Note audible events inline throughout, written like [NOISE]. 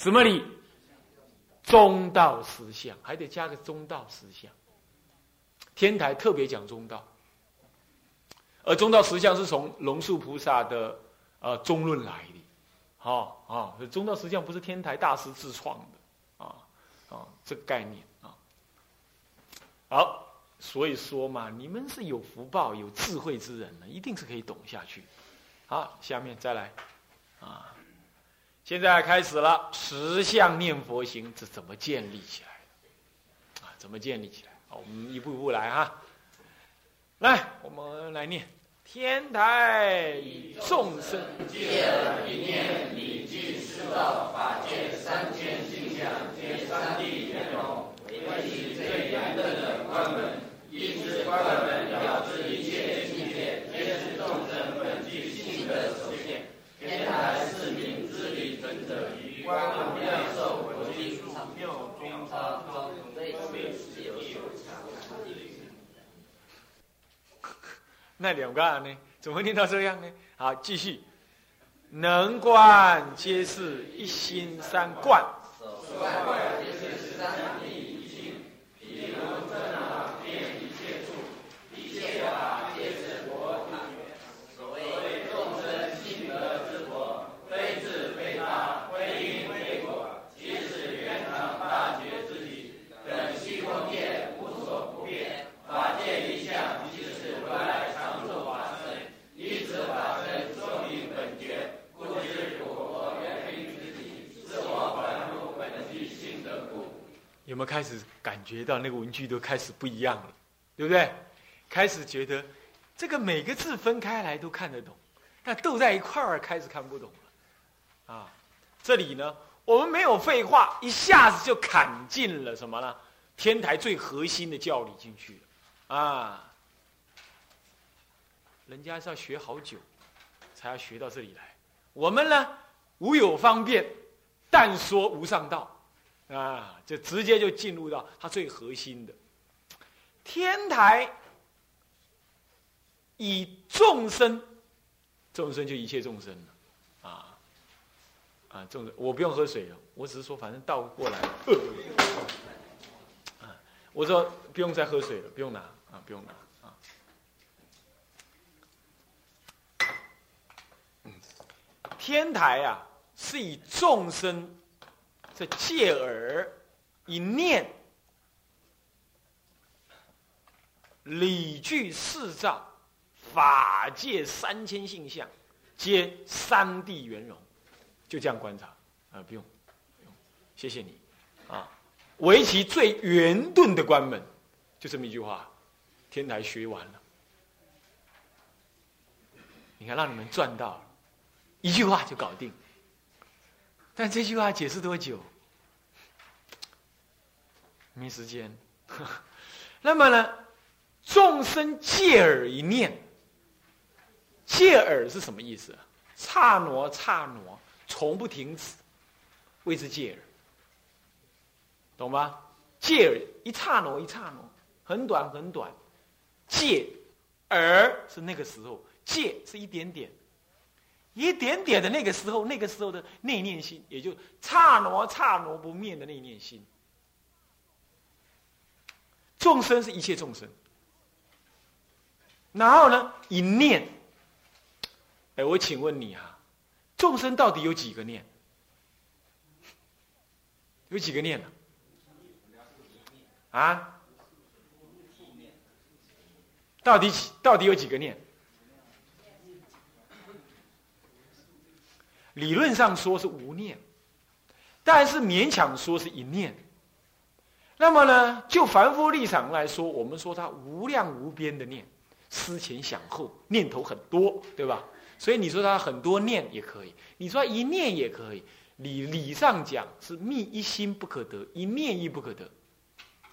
什么理？中道实相，还得加个中道实相。天台特别讲中道，而中道实相是从龙树菩萨的呃中论来的，好啊，中道实相不是天台大师自创的啊啊，这个概念啊。好，所以说嘛，你们是有福报、有智慧之人呢，一定是可以懂下去。好，下面再来啊。现在开始了，十相念佛行是怎么建立起来的？啊，怎么建立起来？好，我们一步一步来哈。来，我们来念：天台众生借了一念，礼敬师道法界三千性相，皆三谛圆融，为其最严正的关门。因此，关门了知一切境界，皆是众生本具性的所现。天台是名。者于观无量寿佛经数妙中他方内自有所藏。[LAUGHS] 那两个呢？怎么念到这样呢？好，继续。能观皆是一心三观。开始感觉到那个文句都开始不一样了，对不对？开始觉得这个每个字分开来都看得懂，但斗在一块儿开始看不懂了。啊，这里呢，我们没有废话，一下子就砍进了什么呢？天台最核心的教理进去了。啊，人家是要学好久，才要学到这里来。我们呢，无有方便，但说无上道。啊，就直接就进入到它最核心的。天台，以众生，众生就一切众生了，啊啊众生，我不用喝水了，我只是说反正倒过来，啊，我说不用再喝水了，不用拿啊，不用拿啊，天台啊是以众生。这借耳一念，理具四照，法界三千性相，皆三谛圆融，就这样观察啊，不用，不用，谢谢你啊。围棋最圆钝的关门，就这么一句话，天台学完了。你看，让你们赚到了，一句话就搞定。但这句话解释多久？没时间。[LAUGHS] 那么呢？众生借耳一念，借耳是什么意思？刹那刹那，从不停止，谓之借耳，懂吗？借耳一刹那一刹那，很短很短。借耳是那个时候，借是一点点。一点点的那个时候，那个时候的内念心，也就刹那刹那不灭的内念心。众生是一切众生，然后呢，一念。哎，我请问你啊，众生到底有几个念？有几个念呢？啊？到底几？到底有几个念？理论上说是无念，但是勉强说是一念。那么呢，就凡夫立场来说，我们说他无量无边的念，思前想后，念头很多，对吧？所以你说他很多念也可以，你说一念也可以。理理上讲是密一心不可得，一念亦不可得，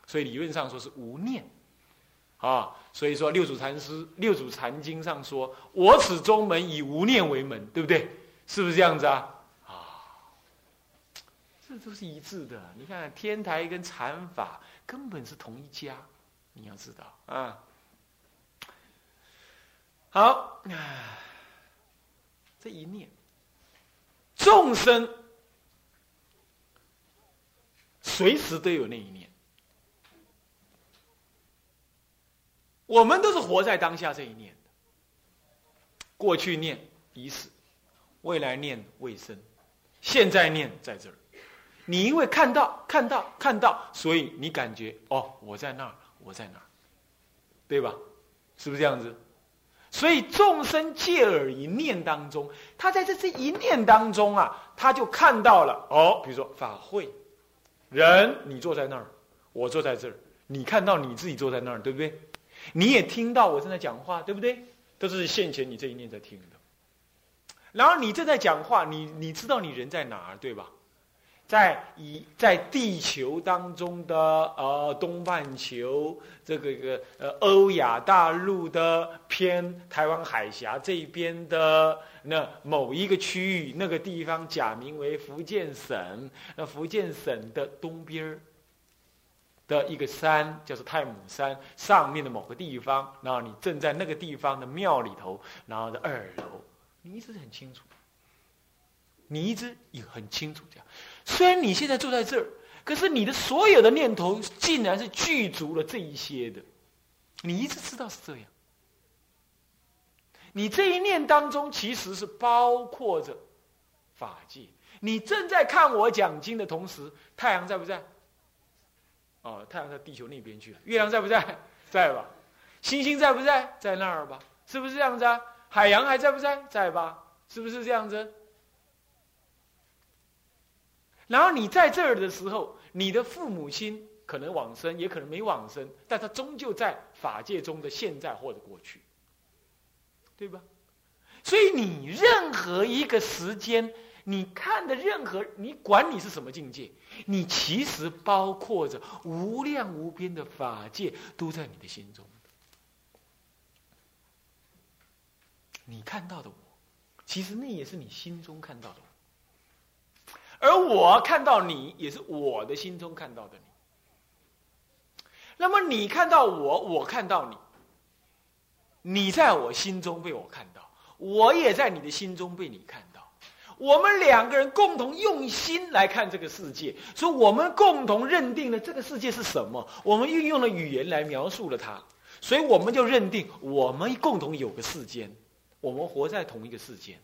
所以理论上说是无念。啊，所以说六祖禅师六祖禅经上说：“我此宗门以无念为门”，对不对？是不是这样子啊？啊，这都是一致的。你看天台跟禅法根本是同一家，你要知道啊。好，[SIGHS] 这一念众生随时都有那一念。我们都是活在当下这一念的，过去念已死，未来念未生，现在念在这儿。你因为看到、看到、看到，所以你感觉哦，我在那儿，我在哪儿，对吧？是不是这样子？所以众生借耳一念当中，他在这这一念当中啊，他就看到了哦，比如说法会，人你坐在那儿，我坐在这儿，你看到你自己坐在那儿，对不对？你也听到我正在讲话，对不对？都是现前你这一念在听的。然后你正在讲话，你你知道你人在哪儿，对吧？在以在地球当中的呃东半球这个个呃欧亚大陆的偏台湾海峡这边的那某一个区域，那个地方假名为福建省，那福建省的东边儿的一个山叫做太母山上面的某个地方，然后你正在那个地方的庙里头，然后的二楼，你一直很清楚，你一直也很清楚这样。虽然你现在坐在这儿，可是你的所有的念头竟然是具足了这一些的，你一直知道是这样。你这一念当中其实是包括着法界。你正在看我讲经的同时，太阳在不在？哦，太阳在地球那边去了。月亮在不在？在吧。星星在不在？在那儿吧。是不是这样子啊？海洋还在不在？在吧。是不是这样子？然后你在这儿的时候，你的父母亲可能往生，也可能没往生，但他终究在法界中的现在或者过去，对吧？所以你任何一个时间，你看的任何，你管你是什么境界，你其实包括着无量无边的法界都在你的心中。你看到的我，其实那也是你心中看到的我。而我看到你，也是我的心中看到的你。那么你看到我，我看到你，你在我心中被我看到，我也在你的心中被你看到。我们两个人共同用心来看这个世界，所以我们共同认定了这个世界是什么。我们运用了语言来描述了它，所以我们就认定我们共同有个世间，我们活在同一个世界。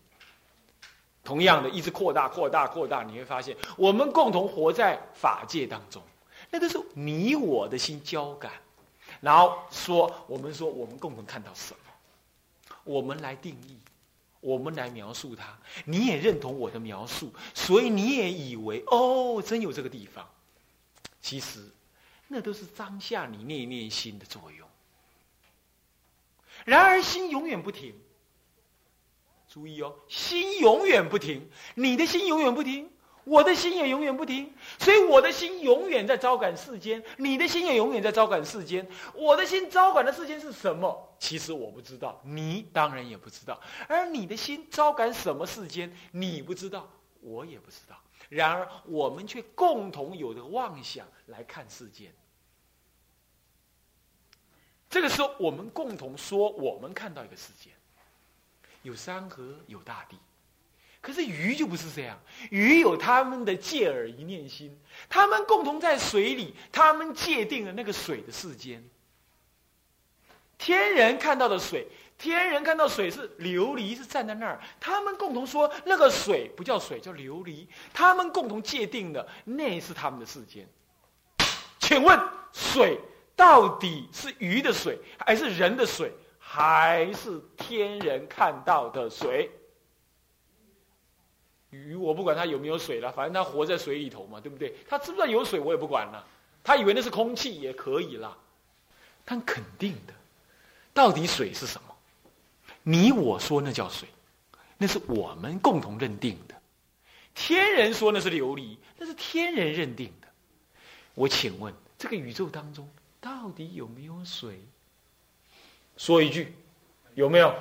同样的，一直扩大、扩大、扩大，你会发现，我们共同活在法界当中，那个是你我的心交感，然后说，我们说，我们共同看到什么，我们来定义，我们来描述它，你也认同我的描述，所以你也以为，哦，真有这个地方，其实，那都是当下你念念心的作用。然而，心永远不停。注意哦，心永远不停，你的心永远不停，我的心也永远不停，所以我的心永远在招感世间，你的心也永远在招感世间。我的心招感的世间是什么？其实我不知道，你当然也不知道。而你的心招感什么世间？你不知道，我也不知道。然而我们却共同有着妄想来看世间。这个时候，我们共同说，我们看到一个世界。有山河，有大地，可是鱼就不是这样。鱼有他们的借耳一念心，他们共同在水里，他们界定了那个水的世间。天人看到的水，天人看到水是琉璃，是站在那儿。他们共同说那个水不叫水，叫琉璃。他们共同界定的那是他们的世间。请问，水到底是鱼的水，还是人的水？还是天人看到的水，鱼我不管它有没有水了，反正它活在水里头嘛，对不对？它知不知道有水我也不管了，他以为那是空气也可以了，但肯定的，到底水是什么？你我说那叫水，那是我们共同认定的；天人说那是琉璃，那是天人认定的。我请问，这个宇宙当中到底有没有水？说一句，有没有？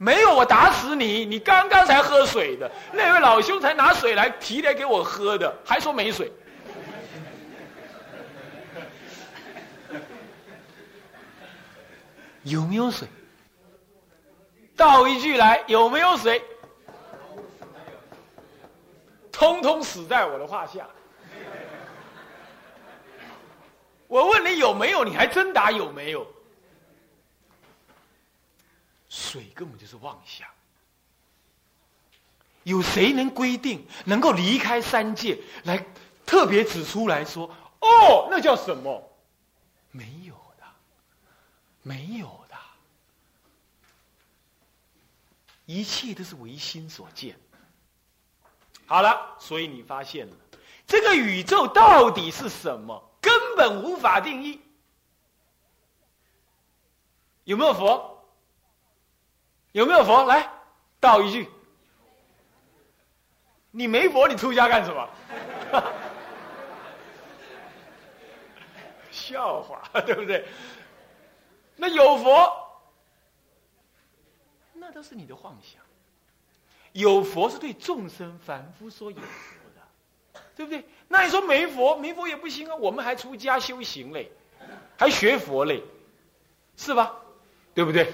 没有，我打死你！你刚刚才喝水的那位老兄才拿水来提来给我喝的，还说没水。[LAUGHS] 有没有水？倒一句来，有没有水？通通死在我的话下。我问你有没有，你还真答有没有？水根本就是妄想。有谁能规定能够离开三界来特别指出来说？哦，那叫什么？没有的，没有的，一切都是唯心所见。好了，所以你发现了，这个宇宙到底是什么？根本无法定义。有没有佛？有没有佛？来，道一句。你没佛，你出家干什么？[LAUGHS] 笑话，对不对？那有佛，那都是你的幻想。有佛是对众生凡夫说有佛的，对不对？那你说没佛，没佛也不行啊！我们还出家修行嘞，还学佛嘞，是吧？对不对？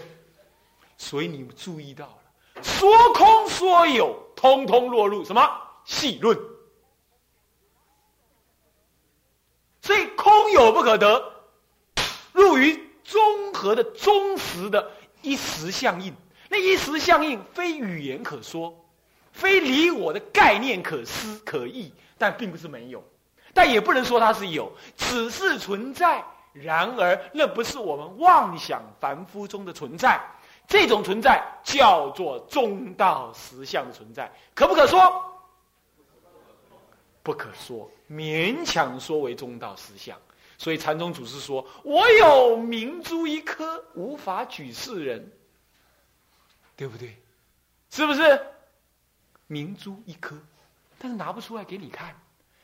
所以你们注意到了，说空说有，通通落入什么细论？所以空有不可得，入于综合的忠实的一时相应。那一时相应，非语言可说，非离我的概念可思可议，但并不是没有，但也不能说它是有，只是存在。然而，那不是我们妄想凡夫中的存在。这种存在叫做中道实相的存在，可不可说？不可说，勉强说为中道实相。所以禅宗祖师说：“我有明珠一颗，无法举世人。”对不对？是不是？明珠一颗，但是拿不出来给你看，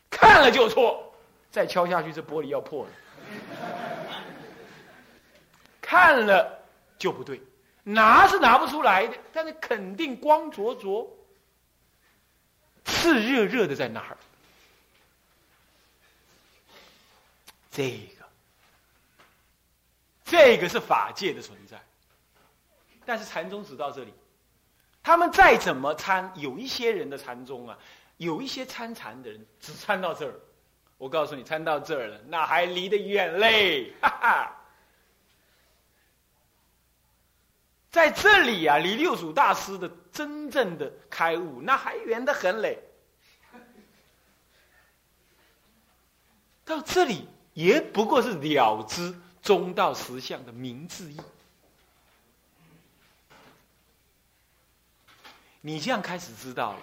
看了就错，再敲下去，这玻璃要破了。看了就不对，拿是拿不出来的，但是肯定光灼灼、炽热热的在哪儿？这个，这个是法界的存在。但是禅宗只到这里，他们再怎么参，有一些人的禅宗啊，有一些参禅的人只参到这儿。我告诉你，参到这儿了，那还离得远嘞，哈哈。在这里啊，离六祖大师的真正的开悟，那还远得很嘞。到这里也不过是了知中道实相的明智义。你这样开始知道了，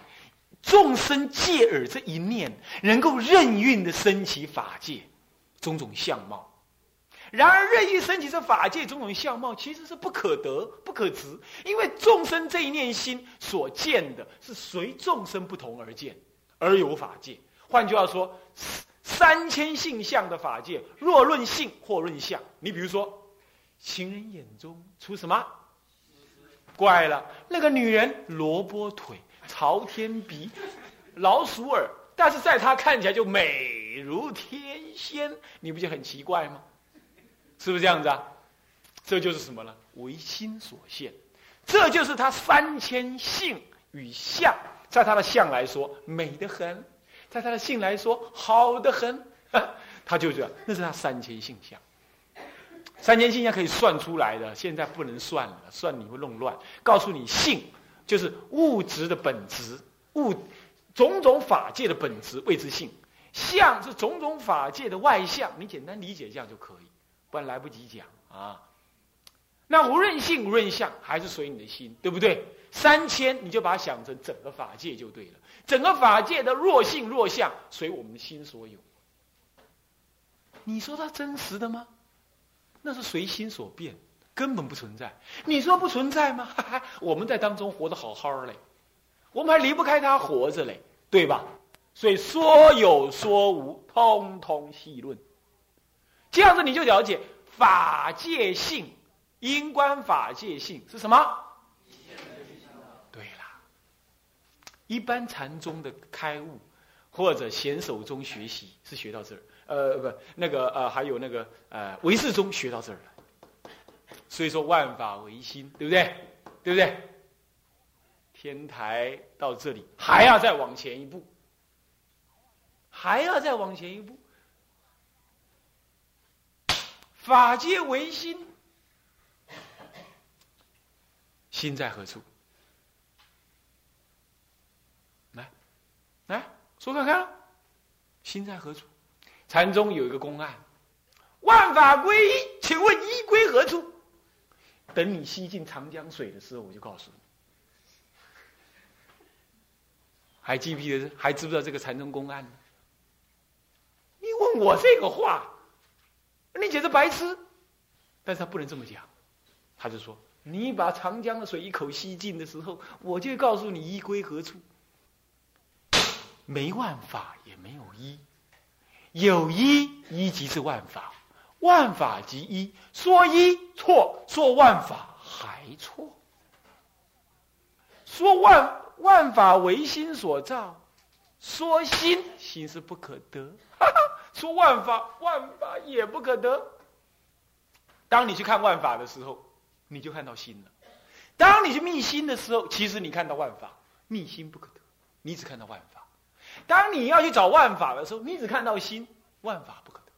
众生借耳这一念，能够任运的升起法界种种相貌。然而任意升起这法界种种相貌，其实是不可得、不可执，因为众生这一念心所见的是随众生不同而见，而有法界。换句话说，三千性相的法界，若论性或论相，你比如说，情人眼中出什么？怪了，那个女人萝卜腿、朝天鼻、老鼠耳，但是在她看起来就美如天仙，你不就很奇怪吗？是不是这样子啊？这就是什么呢？唯心所现，这就是他三千性与相，在他的相来说美得很，在他的性来说好的很，[LAUGHS] 他就这样，那是他三千性相。三千性相可以算出来的，现在不能算了，算你会弄乱。告诉你，性就是物质的本质，物种种法界的本质谓之性；相是种种法界的外相。你简单理解这样就可以，不然来不及讲啊。那无论性无论相，还是随你的心，对不对？三千你就把它想成整个法界就对了。整个法界的若性若相，随我们的心所有。你说它真实的吗？那是随心所变，根本不存在。你说不存在吗？哈 [LAUGHS] 哈我们在当中活得好好嘞，我们还离不开他活着嘞，对吧？所以说有说无，通通细论。这样子你就了解法界性，因观法界性是什么？对了，一般禅宗的开悟，或者显手中学习，是学到这儿。呃，不，那个呃，还有那个呃，唯识中学到这儿了，所以说万法唯心，对不对？对不对？天台到这里还要再往前一步，还要再往前一步。法界唯心，心在何处？来，来说看看，心在何处？禅宗有一个公案：万法归一，请问一归何处？等你吸进长江水的时候，我就告诉你。还记不记得？还知不知道这个禅宗公案呢？你问我这个话，你简直白痴。但是他不能这么讲，他就说：你把长江的水一口吸尽的时候，我就告诉你一归何处。没万法也没有一，有一一即是万法，万法即一。说一错，说万法还错。说万。万法唯心所造，说心心是不可得，说万法万法也不可得。当你去看万法的时候，你就看到心了；当你去密心的时候，其实你看到万法，密心不可得，你只看到万法。当你要去找万法的时候，你只看到心，万法不可得。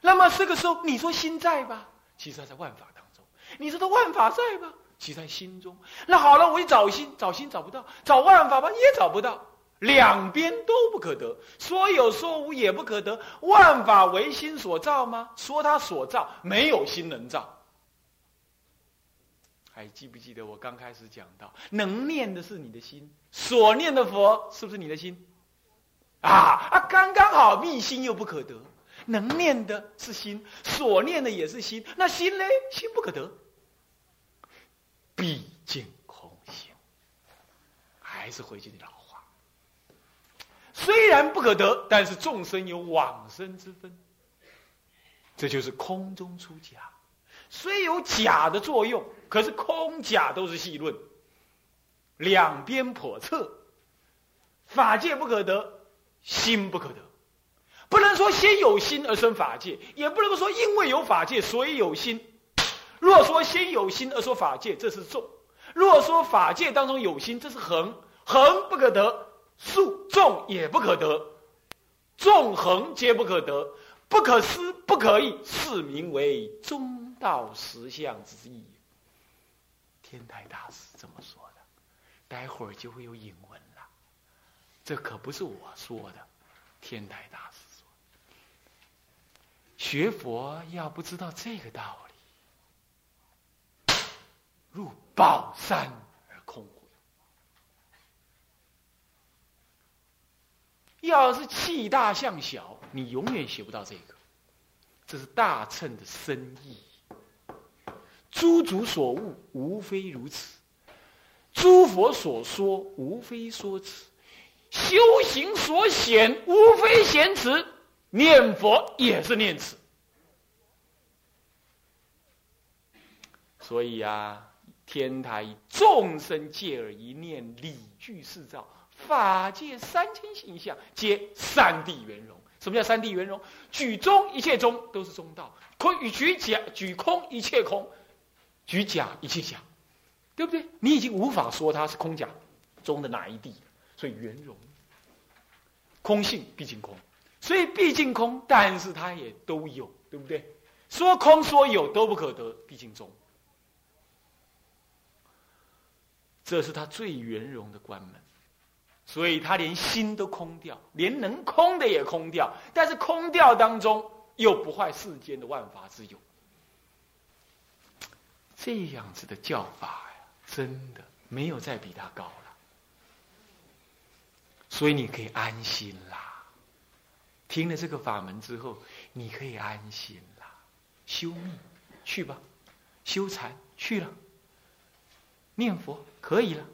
那么这个时候，你说心在吧？其实它在万法当中。你说的万法在吧？其在心中。那好了，我一找心，找心找不到，找万法吧也找不到，两边都不可得。说有说无也不可得。万法唯心所造吗？说他所造，没有心能造。还记不记得我刚开始讲到，能念的是你的心，所念的佛是不是你的心？啊啊，刚刚好，密心又不可得。能念的是心，所念的也是心，那心呢？心不可得。毕竟空性，还是回去的老。虽然不可得，但是众生有往生之分。这就是空中出假，虽有假的作用，可是空假都是细论，两边叵测。法界不可得，心不可得，不能说先有心而生法界，也不能说因为有法界所以有心。若说先有心而说法界，这是重；若说法界当中有心，这是横。横不可得，竖众也不可得，纵横皆不可得，不可思不可议，是名为中道实相之意。天台大师这么说的，待会儿就会有引文了。这可不是我说的，天台大师说。学佛要不知道这个道理。入宝山而空回。要是气大向小，你永远学不到这个。这是大乘的深意。诸主所悟，无非如此；诸佛所说，无非说此；修行所显，无非显此。念佛也是念此。所以呀。天台众生借耳一念，理具四照，法界三千形象，皆三谛圆融。什么叫三谛圆融？举中一切中都是中道，空与举假举空一切空，举假一切假，对不对？你已经无法说它是空假中的哪一谛，所以圆融。空性毕竟空，所以毕竟空，但是它也都有，对不对？说空说有都不可得，毕竟中。这是他最圆融的关门，所以他连心都空掉，连能空的也空掉。但是空掉当中又不坏世间的万法之有，这样子的教法呀，真的没有再比他高了。所以你可以安心啦。听了这个法门之后，你可以安心啦。修密去吧，修禅去了。念佛可以了，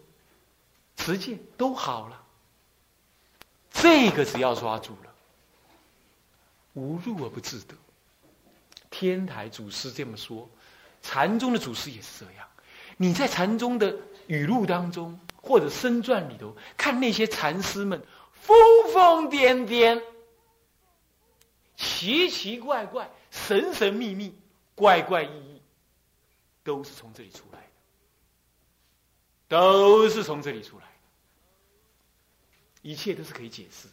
持戒都好了，这个只要抓住了，无入而不自得。天台祖师这么说，禅宗的祖师也是这样。你在禅宗的语录当中，或者僧传里头，看那些禅师们疯疯癫癫、奇奇怪怪、神神秘秘、怪怪异异，都是从这里出来的。都是从这里出来，一切都是可以解释。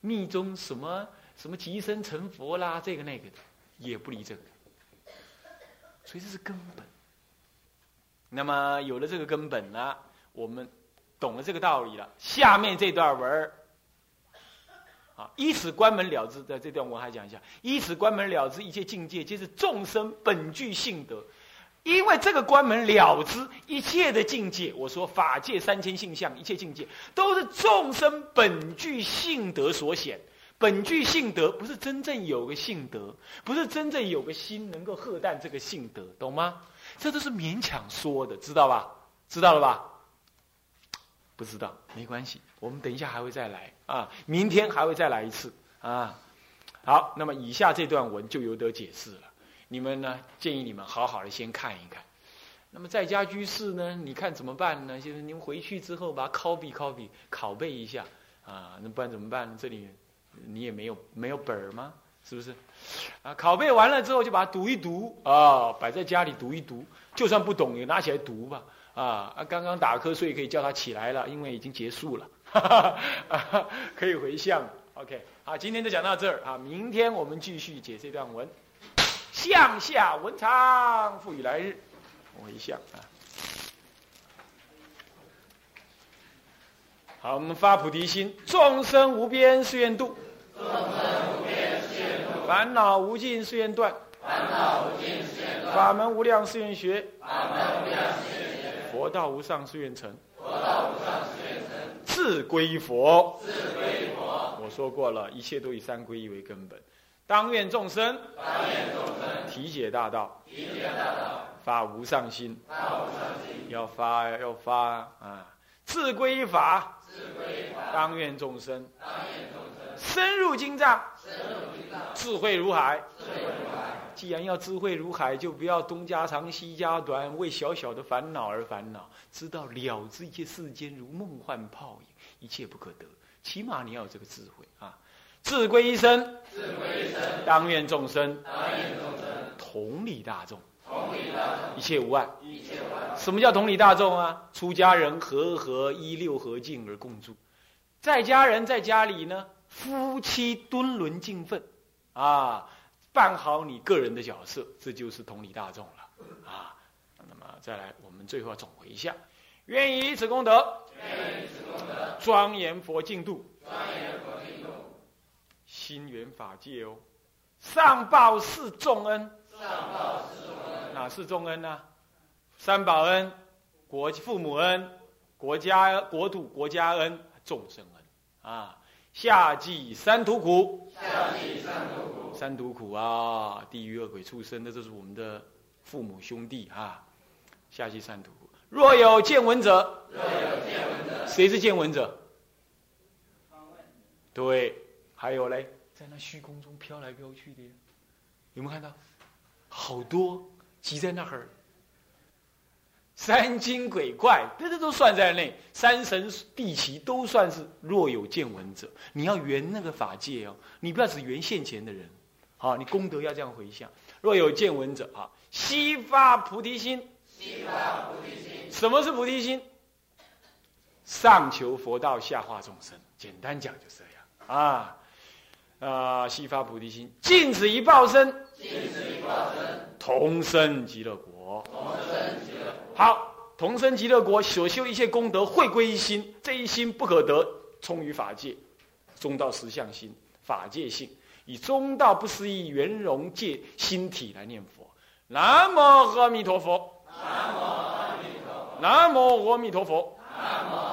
密宗什么什么即生成佛啦，这个那个的，也不离这个。所以这是根本。那么有了这个根本呢，我们懂了这个道理了。下面这段文儿，啊，以此关门了之的这段文还讲一下：以此关门了之，一切境界皆是众生本具性德。因为这个关门了之，一切的境界，我说法界三千性相，一切境界都是众生本具性德所显。本具性德不是真正有个性德，不是真正有个心能够喝淡这个性德，懂吗？这都是勉强说的，知道吧？知道了吧？不知道没关系，我们等一下还会再来啊，明天还会再来一次啊。好，那么以下这段文就有得解释了。你们呢，建议你们好好的先看一看。那么在家居士呢，你看怎么办呢？就是你们回去之后把它 copy copy 拷贝一下啊，那不然怎么办？这里。你也没有没有本儿吗？是不是？啊，拷贝完了之后就把它读一读啊，摆在家里读一读，就算不懂也拿起来读吧。啊，啊，刚刚打瞌睡可以叫他起来了，因为已经结束了，哈 [LAUGHS] 哈可以回向。OK，好，今天就讲到这儿啊，明天我们继续解这段文。向下文昌，赋予来日，我一向啊。好，我们发菩提心，众生无边誓愿度，众生无边誓愿度；烦恼无尽誓愿断，烦恼无尽誓愿断；法门无量誓愿学，法门无量誓愿学；佛道无上誓愿成，佛道无上誓愿成；自归佛，自归佛。我说过了，一切都以三皈依为根本。当愿众生，当愿众生体解大道，体解大道，发无上心，发无上心，要发要发啊！自归法。当愿众生深入经藏，智慧如海。既然要智慧如海，就不要东家长西家短，为小小的烦恼而烦恼。知道了知一切世间如梦幻泡影，一切不可得。起码你要有这个智慧啊！智归一生，自归一生。当愿众生。当愿众生。同理大众，同理大众。一切无碍。一切无碍。什么叫同理大众啊？出家人和和依六合敬而共住，在家人在家里呢，夫妻敦伦敬分，啊，办好你个人的角色，这就是同理大众了。啊。那么再来，我们最后要总回一下：愿以此功德，庄严佛净土，心缘法界哦，上报是重恩，上报是重恩。哪是重恩呢？三宝恩、国父母恩、国家国土国家恩、众生恩，啊，下济三途苦，下济三途苦，三途苦啊，地狱恶鬼畜生，那这是我们的父母兄弟啊，下济三途苦。若有见闻者，若有见闻者，谁是见闻者？对，还有嘞，在那虚空中飘来飘去的，有没有看到？好多挤在那儿。三精鬼怪，这这都算在内。三神地奇都算是若有见闻者。你要圆那个法界哦，你不要只圆现前的人，好，你功德要这样回向。若有见闻者啊，悉发菩提心。悉发菩提心。什么是菩提心？上求佛道，下化众生。简单讲就是这样啊啊！悉发菩提心，尽此一报身。尽此一报身。同生极乐国。同生极乐国。好，同生极乐国所修一切功德会归一心，这一心不可得，充于法界，中道实相心，法界性，以中道不思议圆融界心体来念佛。南无阿弥陀佛。南无阿弥陀佛。南无阿弥陀佛。南无。